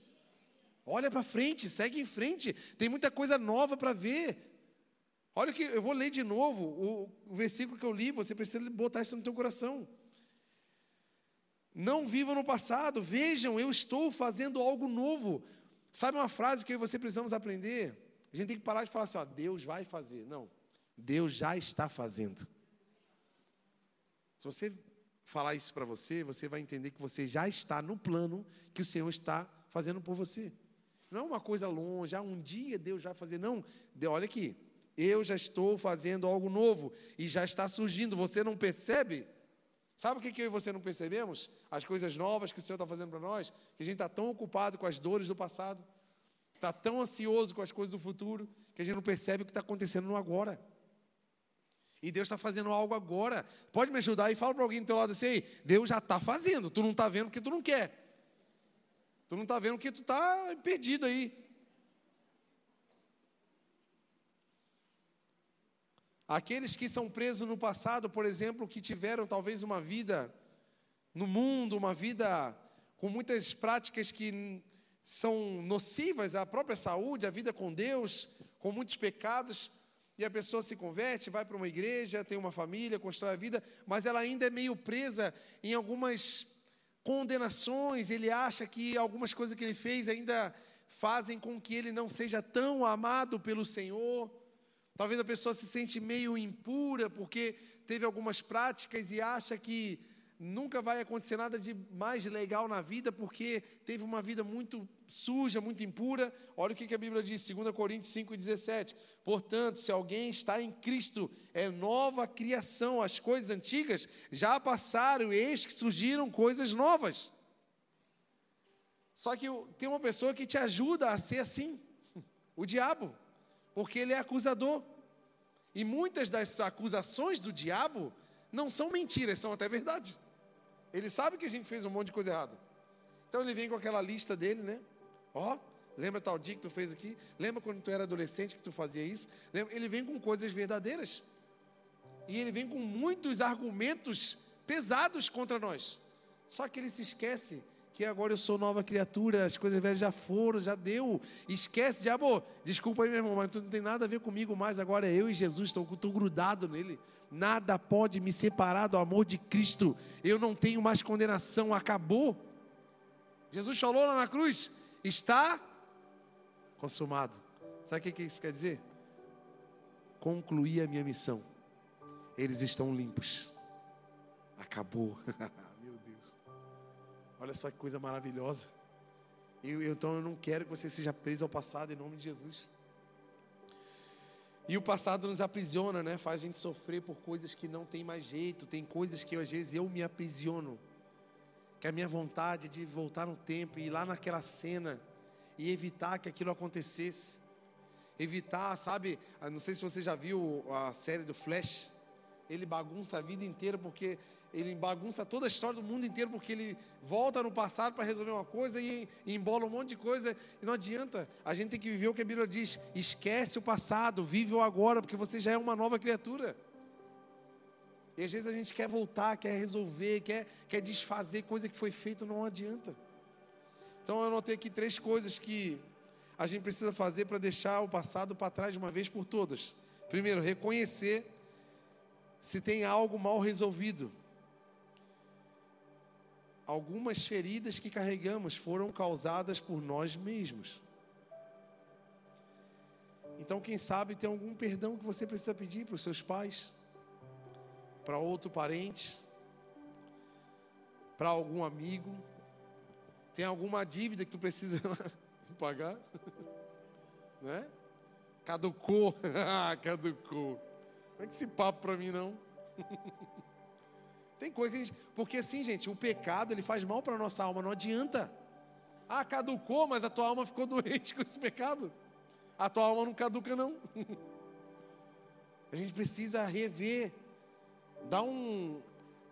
Olha para frente, segue em frente. Tem muita coisa nova para ver. Olha que eu vou ler de novo o, o, versículo que eu li, você precisa botar isso no teu coração. Não vivam no passado, vejam, eu estou fazendo algo novo. Sabe uma frase que eu e você precisamos aprender? A gente tem que parar de falar assim, ó, Deus vai fazer. Não, Deus já está fazendo. Se você falar isso para você, você vai entender que você já está no plano que o Senhor está fazendo por você. Não é uma coisa longe, ah, um dia Deus vai fazer. Não, olha aqui, eu já estou fazendo algo novo e já está surgindo, você não percebe? Sabe o que, eu e você não percebemos? As coisas novas que o Senhor está fazendo para nós, que a gente está tão ocupado com as dores do passado, está tão ansioso com as coisas do futuro, que a gente não percebe o que está acontecendo no agora. E Deus está fazendo algo agora. Pode me ajudar e fala para alguém do teu lado assim, Deus já está fazendo, tu não está vendo porque tu não quer. Tu não está vendo que tu está perdido aí. Aqueles que são presos no passado, por exemplo, que tiveram talvez uma vida no mundo, uma vida com muitas práticas que são nocivas à própria saúde, à vida com Deus, com muitos pecados, e a pessoa se converte, vai para uma igreja, tem uma família, constrói a vida, mas ela ainda é meio presa em algumas condenações, ele acha que algumas coisas que ele fez ainda fazem com que ele não seja tão amado pelo Senhor. Talvez a pessoa se sente meio impura porque teve algumas práticas e acha que nunca vai acontecer nada de mais legal na vida porque teve uma vida muito suja, muito impura. Olha o que a Bíblia diz, 2 Coríntios 5,17. Portanto, se alguém está em Cristo, é nova criação, as coisas antigas já passaram, eis que surgiram coisas novas. Só que tem uma pessoa que te ajuda a ser assim, o diabo, porque ele é acusador. E muitas das acusações do diabo não são mentiras, são até verdade. Ele sabe que a gente fez um monte de coisa errada. Então ele vem com aquela lista dele, né? Ó, lembra tal dia que tu fez aqui? Lembra quando tu era adolescente que tu fazia isso? Ele vem com coisas verdadeiras. E ele vem com muitos argumentos pesados contra nós. Só que ele se esquece que agora eu sou nova criatura, as coisas velhas já foram, já deu. Esquece, diabo. Desculpa aí, meu irmão, mas tu não tem nada a ver comigo mais. Agora eu e Jesus, estou, estou grudado nele. Nada pode me separar do amor de Cristo. Eu não tenho mais condenação, acabou. Jesus falou lá na cruz: está consumado. Sabe o que isso quer dizer? Concluí a minha missão. Eles estão limpos. Acabou. Olha só que coisa maravilhosa. Eu, então eu não quero que você seja preso ao passado em nome de Jesus. E o passado nos aprisiona, né? Faz a gente sofrer por coisas que não tem mais jeito. Tem coisas que às vezes eu me aprisiono. Que a minha vontade de voltar no tempo e ir lá naquela cena e evitar que aquilo acontecesse. Evitar, sabe? Ah, não sei se você já viu a série do Flash. Ele bagunça a vida inteira porque ele bagunça toda a história do mundo inteiro porque ele volta no passado para resolver uma coisa e, e, embola um monte de coisa e não adianta. A gente tem que viver o que a Bíblia diz: esquece o passado, vive o agora, porque você já é uma nova criatura. E às vezes a gente quer voltar, quer resolver, quer, quer desfazer coisa que foi feita, não adianta. Então eu anotei aqui três coisas que a gente precisa fazer para deixar o passado para trás de uma vez por todas. Primeiro, reconhecer se tem algo mal resolvido algumas feridas que carregamos foram causadas por nós mesmos. Então, quem sabe tem algum perdão que você precisa pedir para os seus pais, para outro parente, para algum amigo. Tem alguma dívida que tu precisa pagar? Né? Caducou. Caducou. Não é que esse papo para mim não. Tem coisa que a gente. Porque assim, gente, o pecado ele faz mal para a nossa alma, não adianta. Ah, caducou, mas a tua alma ficou doente com esse pecado. A tua alma não caduca, não. A gente precisa rever, dar, um,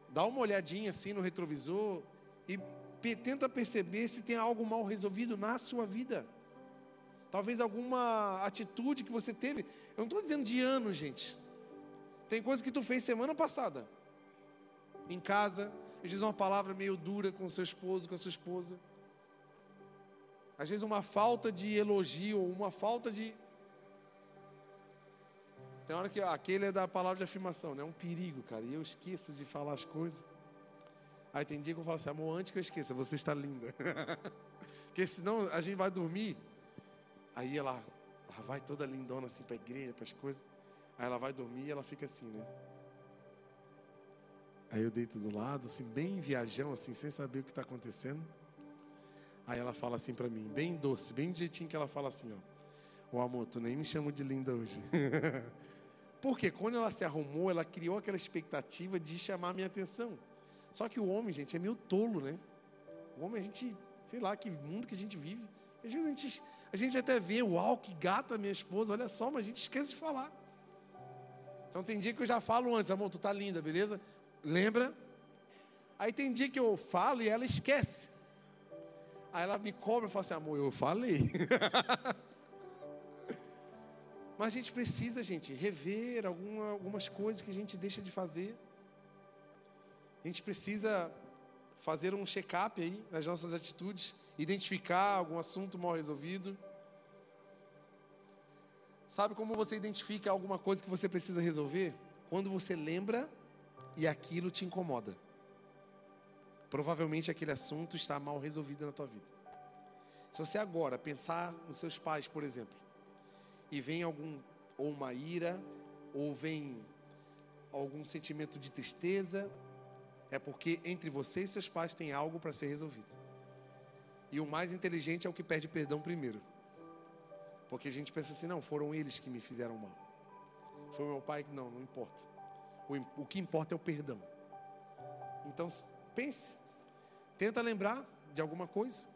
dar uma olhadinha assim no retrovisor e tenta perceber se tem algo mal resolvido na sua vida. Talvez alguma atitude que você teve. Eu não estou dizendo de anos, gente. Tem coisa que tu fez semana passada em casa, às vezes uma palavra meio dura com seu esposo, com a sua esposa. Às vezes uma falta de elogio uma falta de. Tem hora que aquele é da palavra de afirmação, né? É um perigo, cara. E eu esqueço de falar as coisas. Aí tem dia que eu falo assim, amor, antes que eu esqueça, você está linda. Porque senão a gente vai dormir. Aí ela, ela vai toda lindona assim para a igreja, para as coisas. Aí ela vai dormir e ela fica assim, né? Aí eu deito do lado, assim, bem viajão, assim, sem saber o que está acontecendo. Aí ela fala assim para mim, bem doce, bem do jeitinho que ela fala assim, ó. Ô amor, tu nem me chama de linda hoje. Porque quando ela se arrumou, ela criou aquela expectativa de chamar a minha atenção. Só que o homem, gente, é meio tolo, né? O homem, a gente, sei lá, que mundo que a gente vive. Às vezes a gente, a gente até vê, uau, que gata minha esposa, olha só, mas a gente esquece de falar. Então tem dia que eu já falo antes, amor, tu tá linda, beleza? Lembra? Aí tem dia que eu falo e ela esquece. Aí ela me cobra e fala assim, amor, eu falei. Mas a gente precisa, gente, rever alguma, algumas coisas que a gente deixa de fazer. A gente precisa fazer um check-up aí nas nossas atitudes, identificar algum assunto mal resolvido. Sabe como você identifica alguma coisa que você precisa resolver? Quando você lembra e aquilo te incomoda. Provavelmente aquele assunto está mal resolvido na tua vida. Se você agora pensar nos seus pais, por exemplo, e vem algum ou uma ira, ou vem algum sentimento de tristeza, é porque entre você e seus pais tem algo para ser resolvido. E o mais inteligente é o que pede perdão primeiro. Porque a gente pensa assim, não, foram eles que me fizeram mal. Foi meu pai que não, não importa. O, o que importa é o perdão. Então, pense. Tenta lembrar de alguma coisa.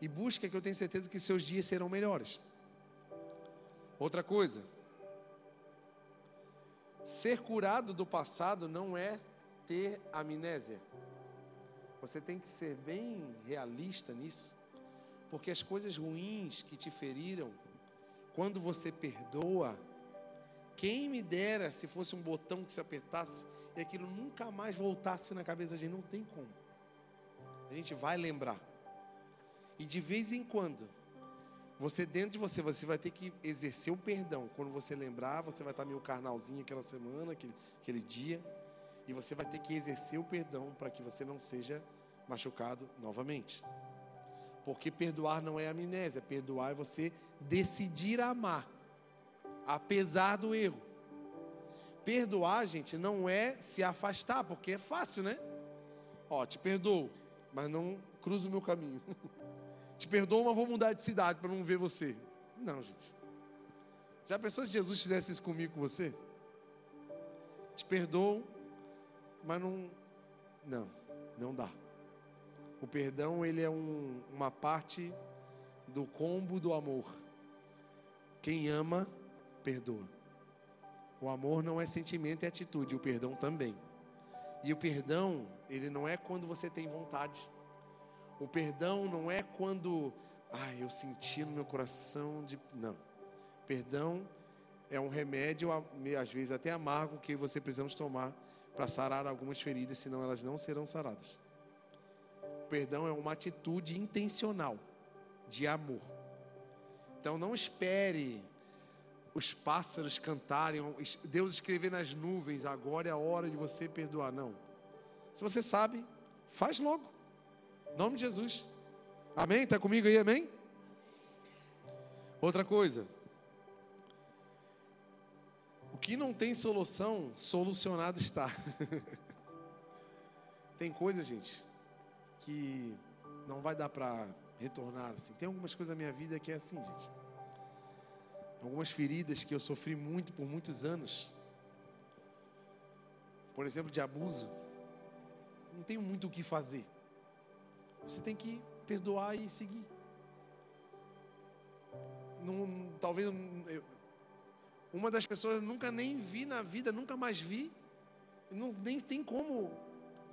E busca que eu tenho certeza que seus dias serão melhores. Outra coisa. Ser curado do passado não é ter amnésia. Você tem que ser bem realista nisso, porque as coisas ruins que te feriram, quando você perdoa, quem me dera se fosse um botão que se apertasse e aquilo nunca mais voltasse na cabeça da gente, não tem como. A gente vai lembrar. E de vez em quando, você dentro de você, você vai ter que exercer o perdão. Quando você lembrar, você vai estar meio carnalzinho aquela semana, aquele, aquele dia. E você vai ter que exercer o perdão para que você não seja machucado novamente. Porque perdoar não é amnésia, perdoar é você decidir amar, apesar do erro. Perdoar, gente, não é se afastar, porque é fácil, né? Ó, te perdoo, mas não cruza o meu caminho. te perdoo, mas vou mudar de cidade para não ver você. Não, gente. Já pensou se Jesus fizesse isso comigo, com você? Te perdoo, mas não, não, não dá. O perdão ele é um, uma parte do combo do amor. Quem ama, perdoa. O amor não é sentimento, é atitude. O perdão também. E o perdão, ele não é quando você tem vontade. O perdão não é quando, ah, eu senti no meu coração de. Não. Perdão é um remédio, às vezes até amargo, que você precisamos tomar para sarar algumas feridas, senão elas não serão saradas. O perdão é uma atitude intencional de amor. Então não espere os pássaros cantarem, Deus escrever nas nuvens, agora é a hora de você perdoar. Não. Se você sabe, faz logo. Em nome de Jesus. Amém? Está comigo aí, amém? Outra coisa que não tem solução, solucionado está. tem coisa, gente, que não vai dar para retornar assim. Tem algumas coisas na minha vida que é assim, gente. Algumas feridas que eu sofri muito por muitos anos. Por exemplo, de abuso. Não tenho muito o que fazer. Você tem que perdoar e seguir. Não, talvez eu, uma das pessoas nunca nem vi na vida, nunca mais vi, não, nem tem como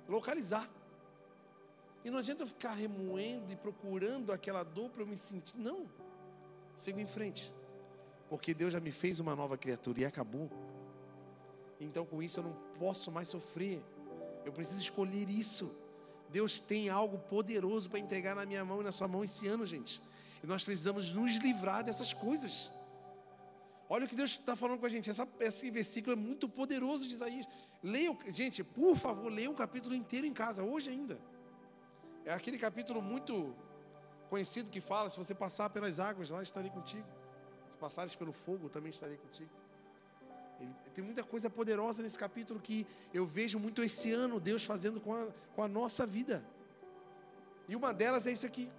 localizar. E não adianta eu ficar remoendo e procurando aquela dor para eu me sentir. Não. Sigo em frente. Porque Deus já me fez uma nova criatura e acabou. Então com isso eu não posso mais sofrer. Eu preciso escolher isso. Deus tem algo poderoso para entregar na minha mão e na sua mão esse ano, gente. E nós precisamos nos livrar dessas coisas. Olha o que Deus está falando com a gente. Essa, esse versículo é muito poderoso de Isaías. Leia, gente, por favor, leia o capítulo inteiro em casa, hoje ainda. É aquele capítulo muito conhecido que fala: se você passar pelas águas, lá estarei contigo. Se passares pelo fogo, também estarei contigo. Ele, tem muita coisa poderosa nesse capítulo que eu vejo muito esse ano Deus fazendo com a, com a nossa vida. E uma delas é isso aqui.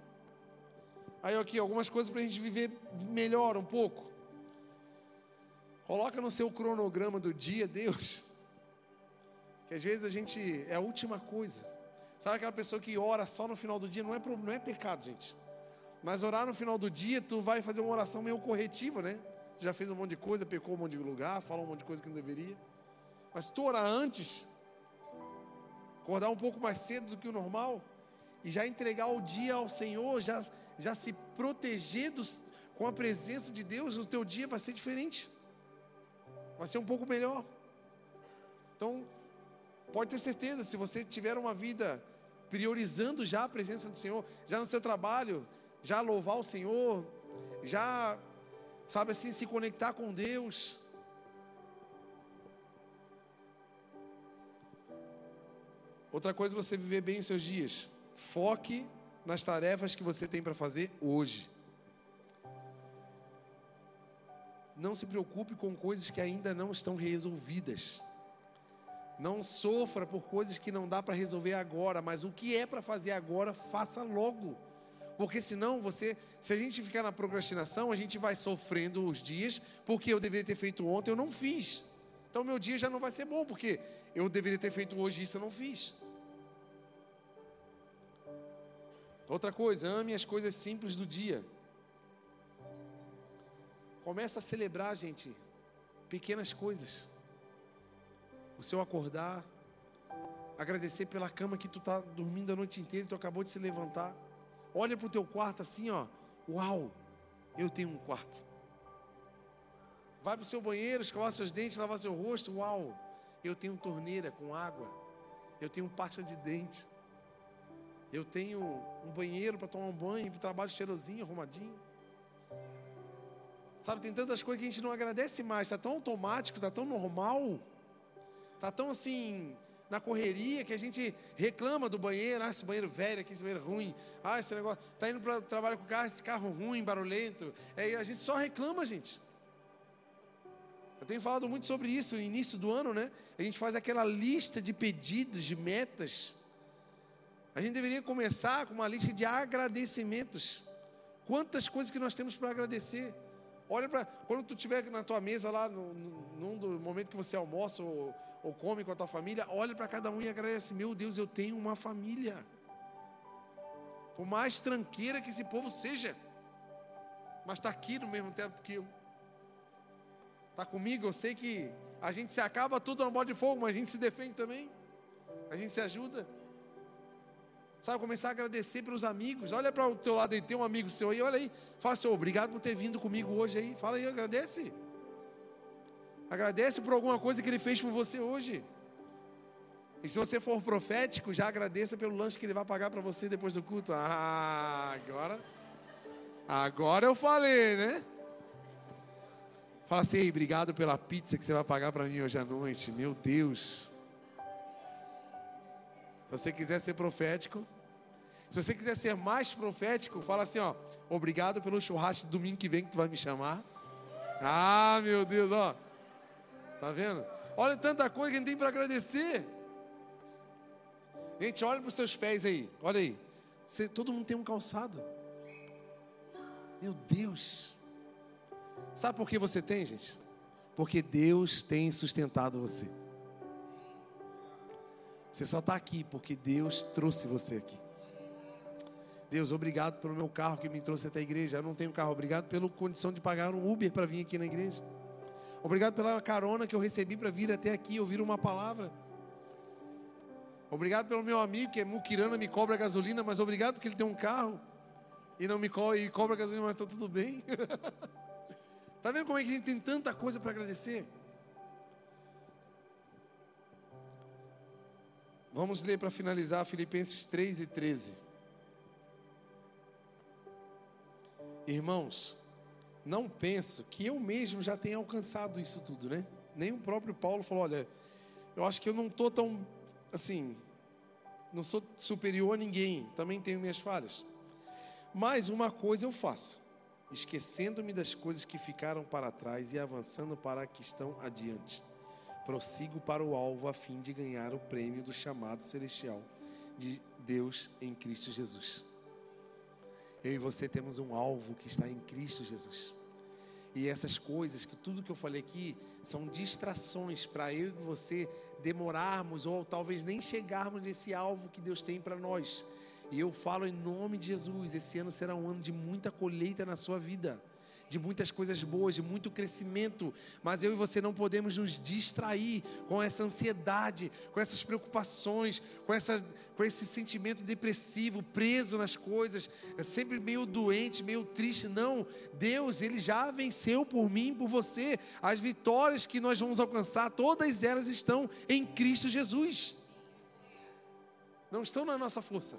Aí aqui, algumas coisas para a gente viver melhor um pouco. Coloca no seu cronograma do dia, Deus. Que às vezes a gente é a última coisa. Sabe aquela pessoa que ora só no final do dia? Não é, não é pecado, gente. Mas orar no final do dia, tu vai fazer uma oração meio corretiva, né? Tu já fez um monte de coisa, pecou um monte de lugar, falou um monte de coisa que não deveria. Mas tu orar antes, acordar um pouco mais cedo do que o normal, e já entregar o dia ao Senhor, já, já se proteger dos, com a presença de Deus, o teu dia vai ser diferente vai ser um pouco melhor. Então, pode ter certeza, se você tiver uma vida priorizando já a presença do Senhor, já no seu trabalho, já louvar o Senhor, já Sabe assim, se conectar com Deus. Outra coisa, você viver bem os seus dias. Foque nas tarefas que você tem para fazer hoje. Não se preocupe com coisas que ainda não estão resolvidas. Não sofra por coisas que não dá para resolver agora, mas o que é para fazer agora, faça logo. Porque senão você, se a gente ficar na procrastinação, a gente vai sofrendo os dias, porque eu deveria ter feito ontem, eu não fiz. Então meu dia já não vai ser bom, porque eu deveria ter feito hoje isso, eu não fiz. Outra coisa, ame as coisas simples do dia. Começa a celebrar, gente, pequenas coisas. O seu acordar, agradecer pela cama que tu está dormindo a noite inteira e tu acabou de se levantar. Olha para o teu quarto assim, ó. Uau, eu tenho um quarto. Vai para o seu banheiro, escovar seus dentes, lavar seu rosto. Uau, eu tenho torneira com água. Eu tenho pasta de dente. Eu tenho um banheiro para tomar um banho, para o trabalho cheirosinho, arrumadinho. Sabe, tem tantas coisas que a gente não agradece mais. Está tão automático, está tão normal. Está tão assim, na correria que a gente reclama do banheiro, ah, esse banheiro velho aqui, esse banheiro ruim, ah, esse negócio, tá indo para trabalhar com carro, esse carro ruim, barulhento, é, a gente só reclama, gente. Eu tenho falado muito sobre isso no início do ano, né? A gente faz aquela lista de pedidos, de metas. A gente deveria começar com uma lista de agradecimentos. Quantas coisas que nós temos para agradecer. Olha para quando tu estiver na tua mesa lá, no, no, momento que você almoça ou, ou come com a tua família, olha para cada um e agradece: Meu Deus, eu tenho uma família. Por mais tranqueira que esse povo seja, mas está aqui no mesmo tempo que eu. Está comigo, eu sei que a gente se acaba tudo no modo de fogo, mas a gente se defende também. A gente se ajuda. Sabe, começar a agradecer pelos amigos. Olha para o teu lado aí, tem um amigo seu aí, olha aí. Fala, Senhor, obrigado por ter vindo comigo hoje aí. Fala aí, agradece. Agradece por alguma coisa que ele fez por você hoje. E se você for profético, já agradeça pelo lanche que ele vai pagar para você depois do culto. Ah, agora. Agora eu falei, né? Fala assim, obrigado pela pizza que você vai pagar para mim hoje à noite. Meu Deus. Se você quiser ser profético, se você quiser ser mais profético, fala assim, ó, obrigado pelo churrasco domingo que vem que tu vai me chamar. Ah, meu Deus, ó. Tá vendo? Olha tanta coisa que a gente tem para agradecer. Gente, olha para os seus pés aí. Olha aí. Você, todo mundo tem um calçado. Meu Deus. Sabe por que você tem, gente? Porque Deus tem sustentado você. Você só está aqui porque Deus trouxe você aqui. Deus, obrigado pelo meu carro que me trouxe até a igreja. Eu não tenho carro. Obrigado pela condição de pagar um Uber para vir aqui na igreja. Obrigado pela carona que eu recebi para vir até aqui ouvir uma palavra. Obrigado pelo meu amigo que é muquirana, me cobra gasolina, mas obrigado porque ele tem um carro e não me co e cobra gasolina, mas está tudo bem. Está vendo como é que a gente tem tanta coisa para agradecer? Vamos ler para finalizar Filipenses 3 e 13. Irmãos, não penso que eu mesmo já tenha alcançado isso tudo, né? Nem o próprio Paulo falou: olha, eu acho que eu não estou tão, assim, não sou superior a ninguém, também tenho minhas falhas. Mas uma coisa eu faço, esquecendo-me das coisas que ficaram para trás e avançando para a que estão adiante prossigo para o alvo a fim de ganhar o prêmio do chamado celestial de Deus em Cristo Jesus. Eu e você temos um alvo que está em Cristo Jesus. E essas coisas, que tudo que eu falei aqui, são distrações para eu e você demorarmos ou talvez nem chegarmos nesse alvo que Deus tem para nós. E eu falo em nome de Jesus: esse ano será um ano de muita colheita na sua vida de muitas coisas boas, de muito crescimento, mas eu e você não podemos nos distrair com essa ansiedade, com essas preocupações, com, essa, com esse sentimento depressivo, preso nas coisas, é sempre meio doente, meio triste. Não, Deus, Ele já venceu por mim, por você. As vitórias que nós vamos alcançar, todas elas estão em Cristo Jesus. Não estão na nossa força